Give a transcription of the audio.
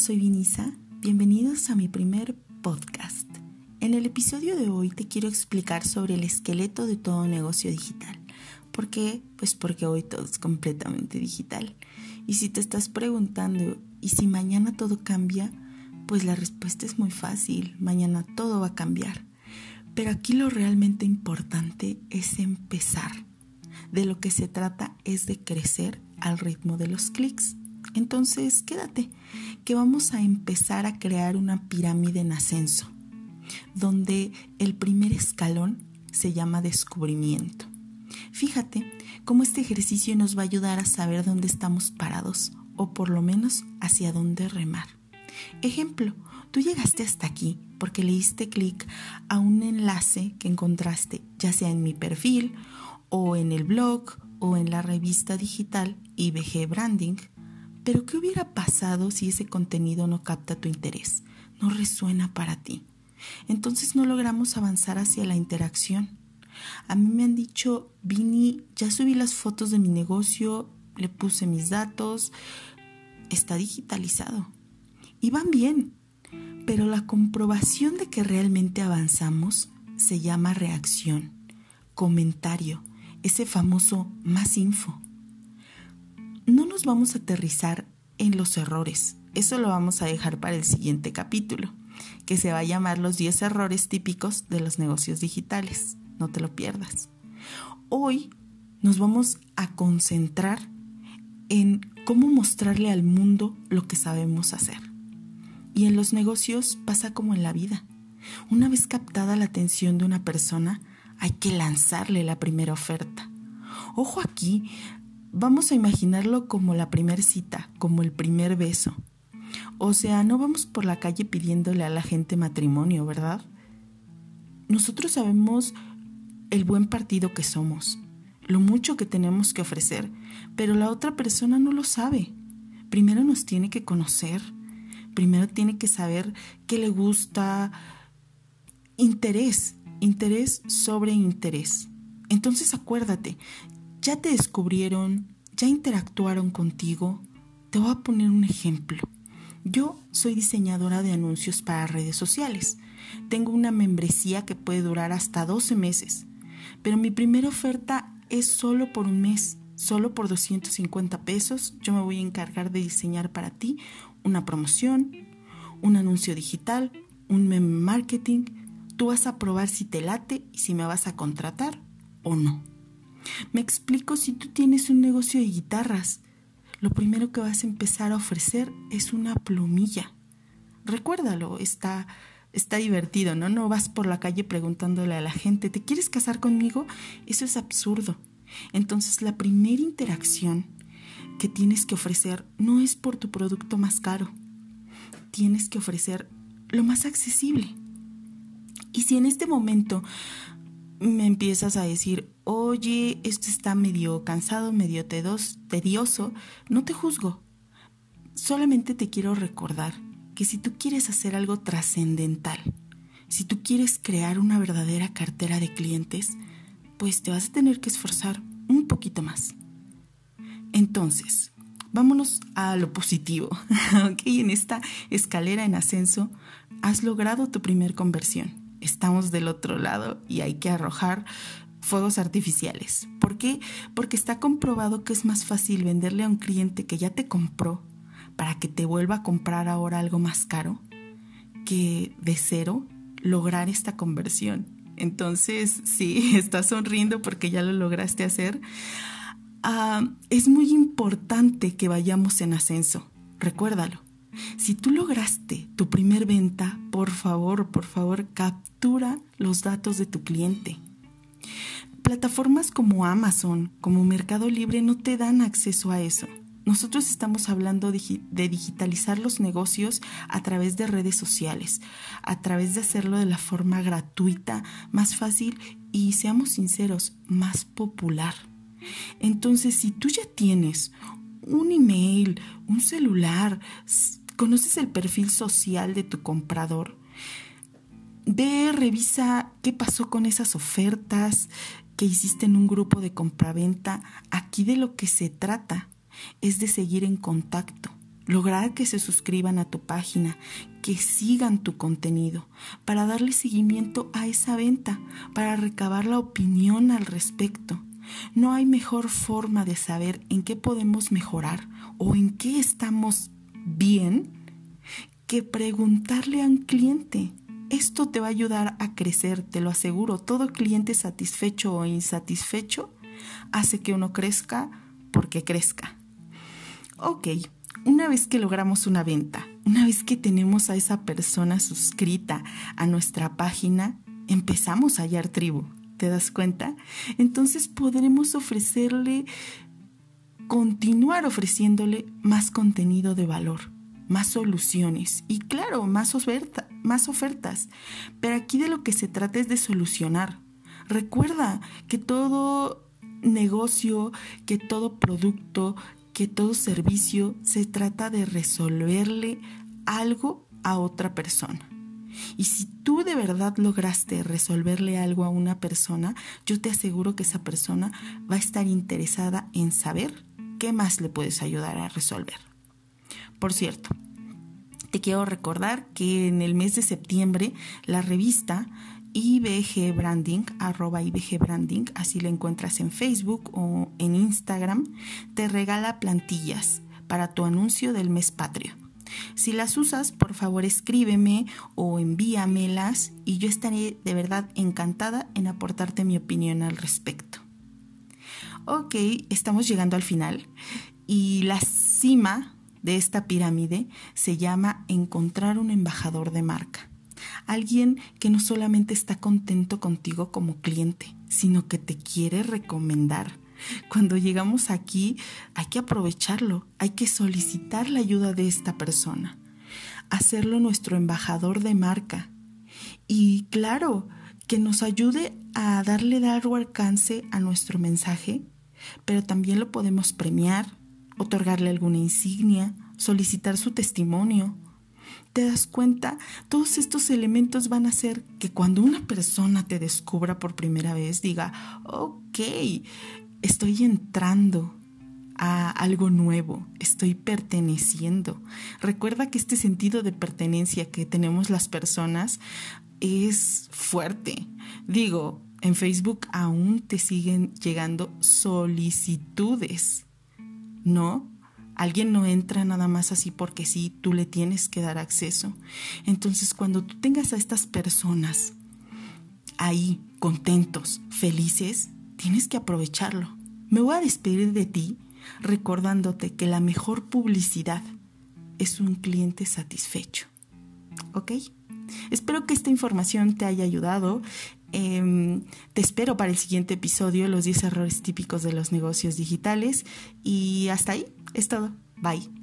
soy Vinisa. Bienvenidos a mi primer podcast. En el episodio de hoy te quiero explicar sobre el esqueleto de todo negocio digital. ¿Por qué? Pues porque hoy todo es completamente digital. Y si te estás preguntando, ¿y si mañana todo cambia? Pues la respuesta es muy fácil. Mañana todo va a cambiar. Pero aquí lo realmente importante es empezar. De lo que se trata es de crecer al ritmo de los clics. Entonces, quédate, que vamos a empezar a crear una pirámide en ascenso, donde el primer escalón se llama descubrimiento. Fíjate cómo este ejercicio nos va a ayudar a saber dónde estamos parados o por lo menos hacia dónde remar. Ejemplo, tú llegaste hasta aquí porque le diste clic a un enlace que encontraste ya sea en mi perfil o en el blog o en la revista digital IBG Branding pero ¿qué hubiera pasado si ese contenido no capta tu interés, no resuena para ti? Entonces no logramos avanzar hacia la interacción. A mí me han dicho, Vini, ya subí las fotos de mi negocio, le puse mis datos, está digitalizado. Y van bien, pero la comprobación de que realmente avanzamos se llama reacción, comentario, ese famoso más info no nos vamos a aterrizar en los errores. Eso lo vamos a dejar para el siguiente capítulo, que se va a llamar los 10 errores típicos de los negocios digitales. No te lo pierdas. Hoy nos vamos a concentrar en cómo mostrarle al mundo lo que sabemos hacer. Y en los negocios pasa como en la vida. Una vez captada la atención de una persona, hay que lanzarle la primera oferta. Ojo aquí, vamos a imaginarlo como la primera cita, como el primer beso. O sea, no vamos por la calle pidiéndole a la gente matrimonio, ¿verdad? Nosotros sabemos el buen partido que somos, lo mucho que tenemos que ofrecer, pero la otra persona no lo sabe. Primero nos tiene que conocer, primero tiene que saber qué le gusta, interés, interés sobre interés. Entonces acuérdate ya te descubrieron, ya interactuaron contigo. Te voy a poner un ejemplo. Yo soy diseñadora de anuncios para redes sociales. Tengo una membresía que puede durar hasta 12 meses, pero mi primera oferta es solo por un mes, solo por 250 pesos. Yo me voy a encargar de diseñar para ti una promoción, un anuncio digital, un meme marketing. Tú vas a probar si te late y si me vas a contratar o no. Me explico si tú tienes un negocio de guitarras. Lo primero que vas a empezar a ofrecer es una plumilla. Recuérdalo, está, está divertido, ¿no? No vas por la calle preguntándole a la gente, ¿te quieres casar conmigo? Eso es absurdo. Entonces la primera interacción que tienes que ofrecer no es por tu producto más caro. Tienes que ofrecer lo más accesible. Y si en este momento me empiezas a decir, oye, esto está medio cansado, medio tedioso, no te juzgo. Solamente te quiero recordar que si tú quieres hacer algo trascendental, si tú quieres crear una verdadera cartera de clientes, pues te vas a tener que esforzar un poquito más. Entonces, vámonos a lo positivo. ok, en esta escalera en ascenso, has logrado tu primer conversión estamos del otro lado y hay que arrojar fuegos artificiales. ¿Por qué? Porque está comprobado que es más fácil venderle a un cliente que ya te compró para que te vuelva a comprar ahora algo más caro que de cero lograr esta conversión. Entonces, sí, estás sonriendo porque ya lo lograste hacer. Ah, es muy importante que vayamos en ascenso. Recuérdalo. Si tú lograste tu primer venta, por favor, por favor, captura los datos de tu cliente. Plataformas como Amazon, como Mercado Libre, no te dan acceso a eso. Nosotros estamos hablando de digitalizar los negocios a través de redes sociales, a través de hacerlo de la forma gratuita, más fácil y, seamos sinceros, más popular. Entonces, si tú ya tienes un email, un celular, ¿Conoces el perfil social de tu comprador? Ve, revisa qué pasó con esas ofertas que hiciste en un grupo de compraventa. Aquí de lo que se trata es de seguir en contacto. lograr que se suscriban a tu página, que sigan tu contenido, para darle seguimiento a esa venta, para recabar la opinión al respecto. No hay mejor forma de saber en qué podemos mejorar o en qué estamos bien que preguntarle a un cliente. Esto te va a ayudar a crecer, te lo aseguro. Todo cliente satisfecho o insatisfecho hace que uno crezca porque crezca. Ok, una vez que logramos una venta, una vez que tenemos a esa persona suscrita a nuestra página, empezamos a hallar tribu. ¿Te das cuenta? Entonces podremos ofrecerle, continuar ofreciéndole más contenido de valor más soluciones y claro, más, más ofertas. Pero aquí de lo que se trata es de solucionar. Recuerda que todo negocio, que todo producto, que todo servicio se trata de resolverle algo a otra persona. Y si tú de verdad lograste resolverle algo a una persona, yo te aseguro que esa persona va a estar interesada en saber qué más le puedes ayudar a resolver. Por cierto, te quiero recordar que en el mes de septiembre la revista IBG Branding, arroba IBG Branding, así la encuentras en Facebook o en Instagram, te regala plantillas para tu anuncio del mes patrio. Si las usas, por favor escríbeme o envíamelas y yo estaré de verdad encantada en aportarte mi opinión al respecto. Ok, estamos llegando al final y la cima de esta pirámide se llama encontrar un embajador de marca. Alguien que no solamente está contento contigo como cliente, sino que te quiere recomendar. Cuando llegamos aquí hay que aprovecharlo, hay que solicitar la ayuda de esta persona, hacerlo nuestro embajador de marca. Y claro, que nos ayude a darle largo alcance a nuestro mensaje, pero también lo podemos premiar, otorgarle alguna insignia, solicitar su testimonio. ¿Te das cuenta? Todos estos elementos van a hacer que cuando una persona te descubra por primera vez diga, ok, estoy entrando a algo nuevo, estoy perteneciendo. Recuerda que este sentido de pertenencia que tenemos las personas es fuerte. Digo, en Facebook aún te siguen llegando solicitudes no, alguien no entra nada más así porque sí, tú le tienes que dar acceso. Entonces, cuando tú tengas a estas personas ahí, contentos, felices, tienes que aprovecharlo. Me voy a despedir de ti recordándote que la mejor publicidad es un cliente satisfecho. ¿Ok? Espero que esta información te haya ayudado. Em, te espero para el siguiente episodio, los 10 errores típicos de los negocios digitales. Y hasta ahí es todo. Bye.